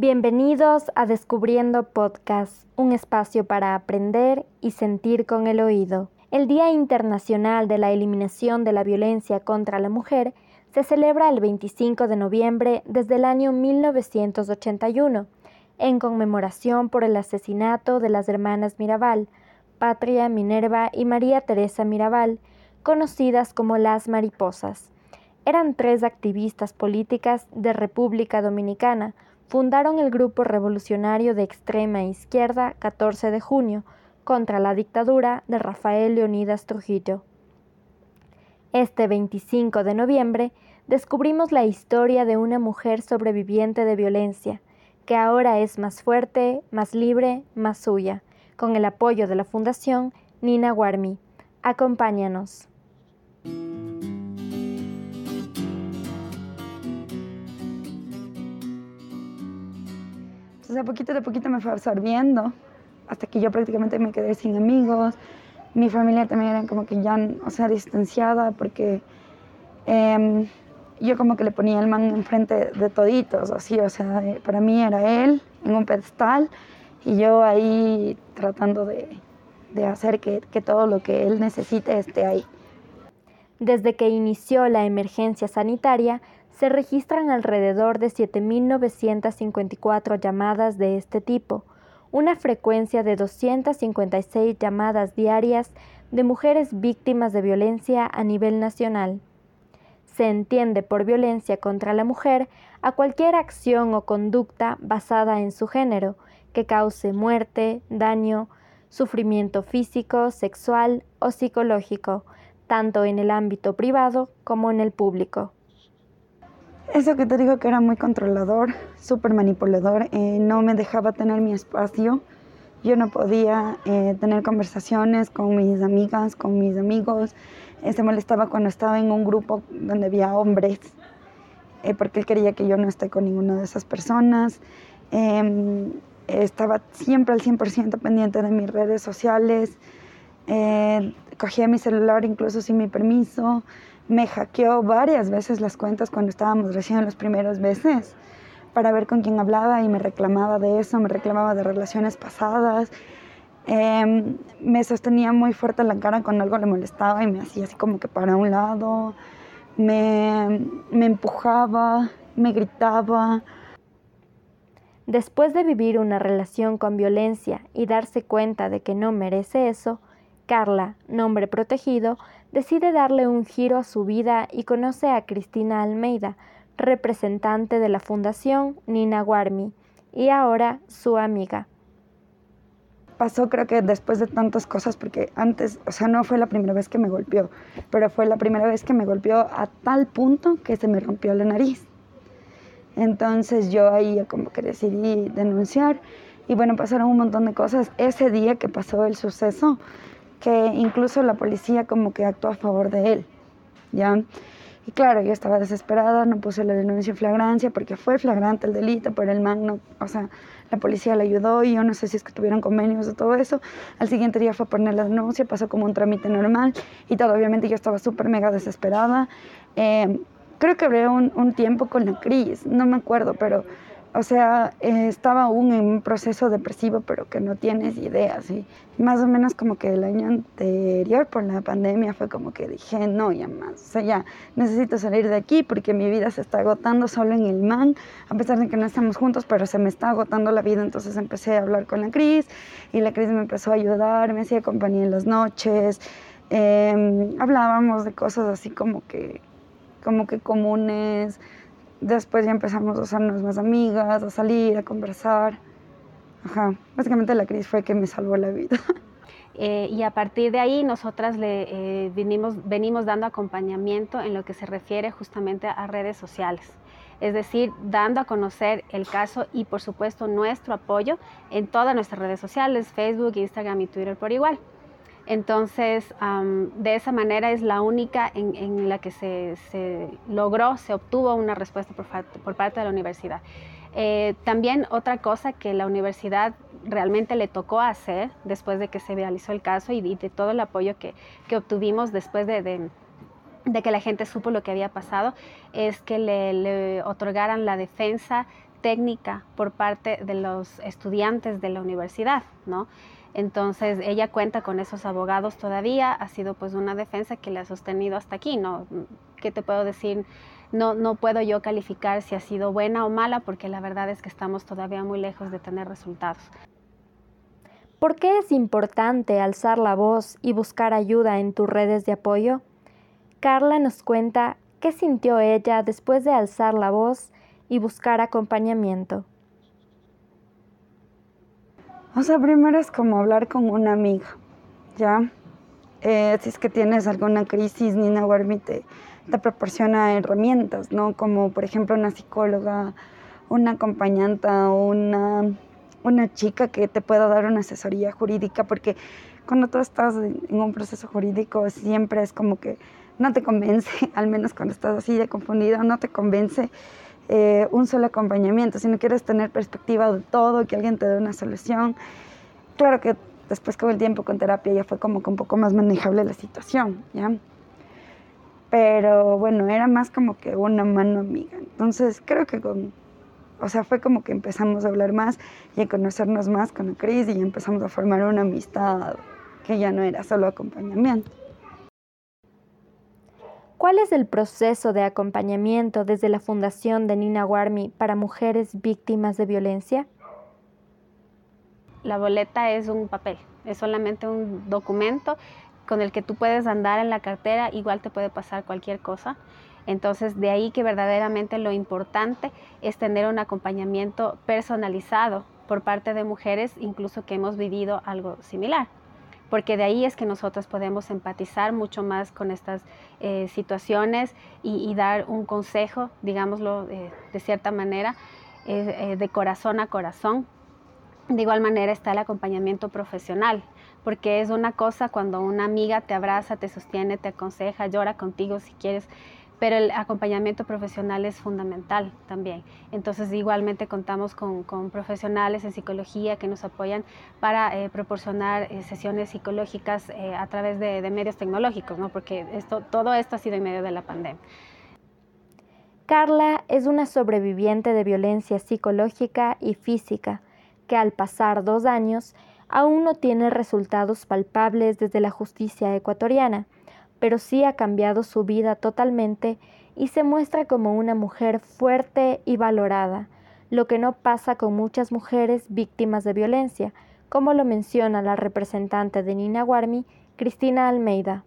Bienvenidos a Descubriendo Podcast, un espacio para aprender y sentir con el oído. El Día Internacional de la Eliminación de la Violencia contra la Mujer se celebra el 25 de noviembre desde el año 1981, en conmemoración por el asesinato de las hermanas Mirabal, Patria, Minerva y María Teresa Mirabal, conocidas como las mariposas. Eran tres activistas políticas de República Dominicana, fundaron el grupo revolucionario de extrema izquierda 14 de junio contra la dictadura de Rafael Leonidas Trujillo. Este 25 de noviembre descubrimos la historia de una mujer sobreviviente de violencia, que ahora es más fuerte, más libre, más suya, con el apoyo de la Fundación Nina Warmi. Acompáñanos. Entonces, a poquito de poquito me fue absorbiendo, hasta que yo prácticamente me quedé sin amigos. Mi familia también era como que ya, o sea, distanciada, porque em, yo como que le ponía el man enfrente de toditos, así, o sea, para mí era él en un pedestal y yo ahí tratando de, de hacer que, que todo lo que él necesite esté ahí. Desde que inició la emergencia sanitaria, se registran alrededor de 7.954 llamadas de este tipo, una frecuencia de 256 llamadas diarias de mujeres víctimas de violencia a nivel nacional. Se entiende por violencia contra la mujer a cualquier acción o conducta basada en su género que cause muerte, daño, sufrimiento físico, sexual o psicológico, tanto en el ámbito privado como en el público. Eso que te digo que era muy controlador, súper manipulador, eh, no me dejaba tener mi espacio. Yo no podía eh, tener conversaciones con mis amigas, con mis amigos. Eh, se molestaba cuando estaba en un grupo donde había hombres, porque él quería que yo no esté con ninguna de esas personas. Em, estaba siempre al 100% pendiente de mis redes sociales. cogía mi celular incluso sin mi permiso me hackeó varias veces las cuentas cuando estábamos recién en los primeros meses para ver con quién hablaba y me reclamaba de eso, me reclamaba de relaciones pasadas. Em, me sostenía muy fuerte la cara cuando algo le molestaba y me hacía así como que para un lado, me, me empujaba, me gritaba. Después de vivir una relación con violencia y darse cuenta de que no merece eso, Carla, nombre protegido, decide darle un giro a su vida y conoce a Cristina Almeida, representante de la Fundación Nina Warmi, y ahora su amiga. Pasó creo que después de tantas cosas, porque antes, o sea, no fue la primera vez que me golpeó, pero fue la primera vez que me golpeó a tal punto que se me rompió la nariz. Entonces yo ahí como que decidí denunciar y bueno, pasaron un montón de cosas. Ese día que pasó el suceso, que incluso la policía como que actuó a favor de él, ¿ya? Y claro, yo estaba desesperada, no puse la denuncia en flagrancia porque fue flagrante el delito, pero el man no, o sea, la policía le ayudó y yo no sé si es que tuvieron convenios o todo eso. Al siguiente día fue a poner la denuncia, pasó como un trámite normal y todo, obviamente yo estaba súper mega desesperada. Eh, creo que hablé un, un tiempo con la Cris, no me acuerdo, pero o sea, eh, estaba aún en un proceso depresivo, pero que no tienes idea, ¿sí? Más o menos como que el año anterior, por la pandemia, fue como que dije, no, ya más, o sea, ya necesito salir de aquí porque mi vida se está agotando solo en el man, a pesar de que no estamos juntos, pero se me está agotando la vida, entonces empecé a hablar con la Cris y la Cris me empezó a ayudar, me hacía compañía en las noches, em, hablábamos de cosas así como que, como que comunes, Después ya empezamos a hacernos más amigas, a salir, a conversar. Ajá, básicamente la crisis fue que me salvó la vida. Eh, y a partir de ahí nosotras le eh, venimos, venimos dando acompañamiento en lo que se refiere justamente a redes sociales. Es decir, dando a conocer el caso y por supuesto nuestro apoyo en todas nuestras redes sociales, Facebook, Instagram y Twitter por igual. Entonces, de esa manera es la única en, la que se, logró, se obtuvo una respuesta por, parte de la universidad. Eh, también otra cosa que la universidad realmente le tocó hacer después de que se realizó el caso y, de todo el apoyo que, obtuvimos después de, que la gente supo lo que había pasado, es que le, otorgaran la defensa técnica por parte de los estudiantes de la universidad, ¿no? Entonces ella cuenta con esos abogados todavía, ha sido pues una defensa que le ha sostenido hasta aquí, ¿no? ¿Qué te puedo decir? No, no puedo yo calificar si ha sido buena o mala porque la verdad es que estamos todavía muy lejos de tener resultados. ¿Por qué es importante alzar la voz y buscar ayuda en tus redes de apoyo? Carla nos cuenta qué sintió ella después de alzar la voz y buscar acompañamiento. O sea, primero es como hablar con una amiga, ¿ya? Eh, si es que tienes alguna crisis, Nina Warmi te, te proporciona herramientas, ¿no? Como por ejemplo una psicóloga, una acompañante, una, una chica que te pueda dar una asesoría jurídica, porque cuando tú estás en un proceso jurídico siempre es como que no te convence, al menos cuando estás así de confundido, no te convence eh, un solo acompañamiento, si no quieres tener perspectiva de todo, que alguien te dé una solución. Claro que después con el tiempo, con terapia, ya fue como que un poco más manejable la situación, ¿ya? Pero bueno, era más como que una mano amiga. Entonces creo que con, o sea, fue como que empezamos a hablar más y a conocernos más con Cris y empezamos a formar una amistad que ya no era solo acompañamiento. ¿Cuál es el proceso de acompañamiento desde la Fundación de Nina Warmi para mujeres víctimas de violencia? La boleta es un papel, es solamente un documento con el que tú puedes andar en la cartera, igual te puede pasar cualquier cosa. Entonces, de ahí que verdaderamente lo importante es tener un acompañamiento personalizado por parte de mujeres, incluso que hemos vivido algo similar porque de ahí es que nosotros podemos empatizar mucho más con estas eh, situaciones y, dar un consejo, digámoslo de cierta manera, eh, de corazón a corazón. De igual manera está el acompañamiento profesional, porque es una cosa cuando una amiga te abraza, te sostiene, te aconseja, llora contigo si quieres pero el acompañamiento profesional es fundamental también. Entonces, igualmente contamos con, profesionales en psicología que nos apoyan para eh, proporcionar eh, sesiones psicológicas eh, a través de, medios tecnológicos, ¿no? porque esto, todo esto ha sido en medio de la pandemia. Carla es una sobreviviente de violencia psicológica y física que al pasar dos años aún no tiene resultados palpables desde la justicia ecuatoriana pero sí ha cambiado su vida totalmente y se muestra como una mujer fuerte y valorada, lo que no pasa con muchas mujeres víctimas de violencia, como lo menciona la representante de Nina Warmi, Cristina Almeida.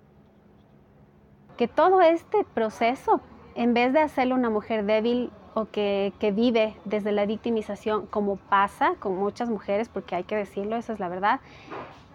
Que todo este proceso, en vez de hacerle una mujer débil o que, vive desde la victimización, como pasa con muchas mujeres, porque hay que decirlo, esa es la verdad,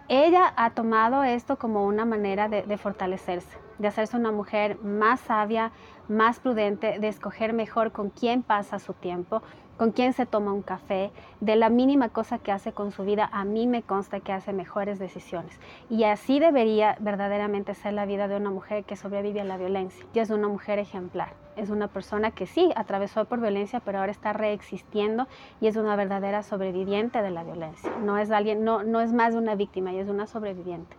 ella ha tomado esto como una manera de, fortalecerse, de hacerse una mujer más sabia, más prudente, de escoger mejor con quién pasa su tiempo, con quién se toma un café, de la mínima cosa que hace con su vida, a mí me consta que hace mejores decisiones. Y así debería verdaderamente ser la vida de una mujer que sobrevive a la violencia. Y es una mujer ejemplar. Es una persona que sí atravesó por violencia, pero ahora está reexistiendo y es una verdadera sobreviviente de la violencia. No es alguien, no, no es más una víctima, y es una sobreviviente.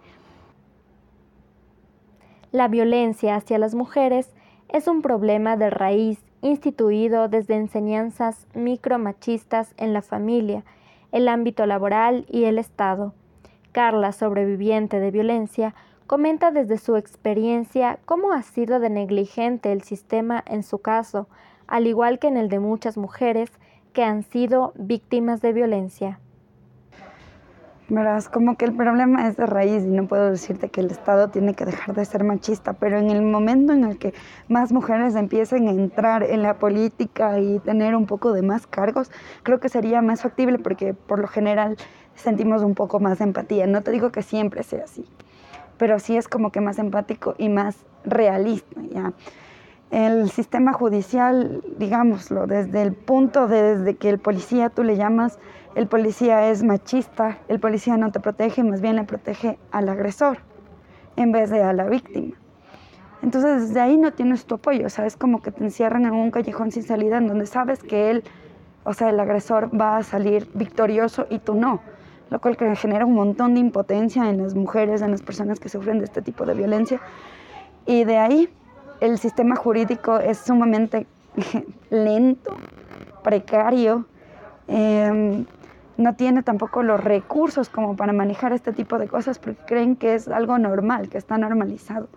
La violencia hacia las mujeres es un problema de raíz instituido desde enseñanzas micromachistas en la familia, el ámbito laboral y el Estado. Carla, sobreviviente de violencia, comenta desde su experiencia cómo ha sido de negligente el sistema en su caso, al igual que en el de muchas mujeres que han sido víctimas de violencia. Verás, como que el problema es de raíz y no puedo decirte que el Estado tiene que dejar de ser machista, pero en el momento en el que más mujeres empiecen a entrar en la política y tener un poco de más cargos, creo que sería más factible porque por lo general sentimos un poco más de empatía. No te digo que siempre sea así, pero sí es como que más empático y más realista, ¿ya? El sistema judicial, digámoslo, desde el punto de, desde que el policía tú le llamas el policía es machista, el policía no te protege, más bien le protege al agresor en vez de a la víctima. Entonces desde ahí no tienes tu apoyo, o sea, es como que te encierran en un callejón sin salida en donde sabes que él, o sea, el agresor va a salir victorioso y tú no, lo cual genera un montón de impotencia en las mujeres, en las personas que sufren de este tipo de violencia. Y de ahí el sistema jurídico es sumamente lento precario, em, no tiene tampoco los recursos como para manejar este tipo de cosas porque creen que es algo normal, que está normalizado.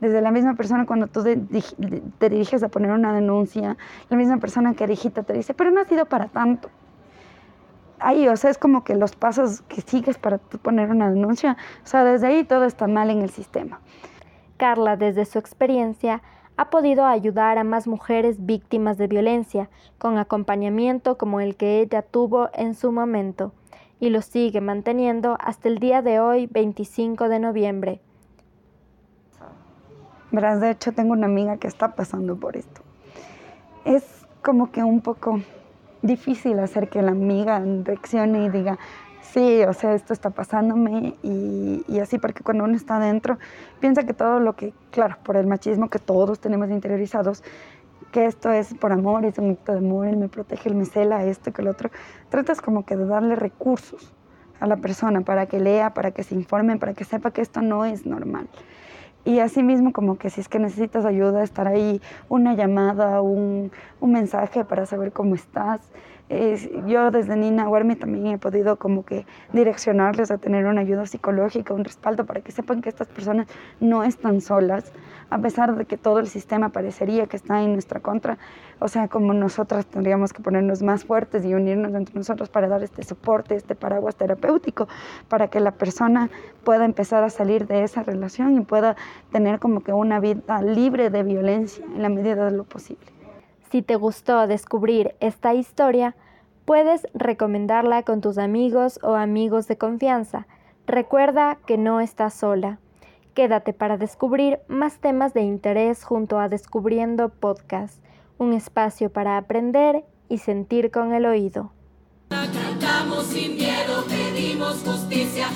Desde la misma persona cuando tú te diriges a poner una denuncia, la misma persona que digita te dice, pero no ha sido para tanto. Ahí, o sea, es como que los pasos que sigues para poner una denuncia, o sea, desde ahí todo está mal en el sistema. Carla, desde su experiencia, ha podido ayudar a más mujeres víctimas de violencia con acompañamiento como el que ella tuvo en su momento y lo sigue manteniendo hasta el día de hoy, 25 de noviembre. Verás, de hecho tengo una amiga que está pasando por esto. Es como que un poco difícil hacer que la amiga reaccione y diga, sí, o sea, esto está pasándome y, y, así, porque cuando uno está adentro, piensa que todo lo que, claro, por el machismo que todos tenemos interiorizados, que esto es por amor, es un acto de amor, él me protege, él me cela, esto que el otro, tratas como que de darle recursos a la persona para que lea, para que se informe, para que sepa que esto no es normal. Y así mismo como que si es que necesitas ayuda, estar ahí, una llamada, un, un mensaje para saber cómo estás, yo desde Nina Huermi también he podido como que direccionarles a tener una ayuda psicológica, un respaldo para que sepan que estas personas no están solas, a pesar de que todo el sistema parecería que está en nuestra contra. O sea, como nosotras tendríamos que ponernos más fuertes y unirnos entre nosotros para dar este soporte, este paraguas terapéutico, para que la persona pueda empezar a salir de esa relación y pueda tener como que una vida libre de violencia en la medida de lo posible. Si te gustó descubrir esta historia, puedes recomendarla con tus amigos o amigos de confianza. Recuerda que no estás sola. Quédate para descubrir más temas de interés junto a Descubriendo Podcast, un espacio para aprender y sentir con el oído. Cantamos sin miedo, pedimos justicia,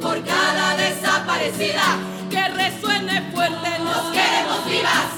por cada desaparecida, que resuene fuerte, nos queremos vivas,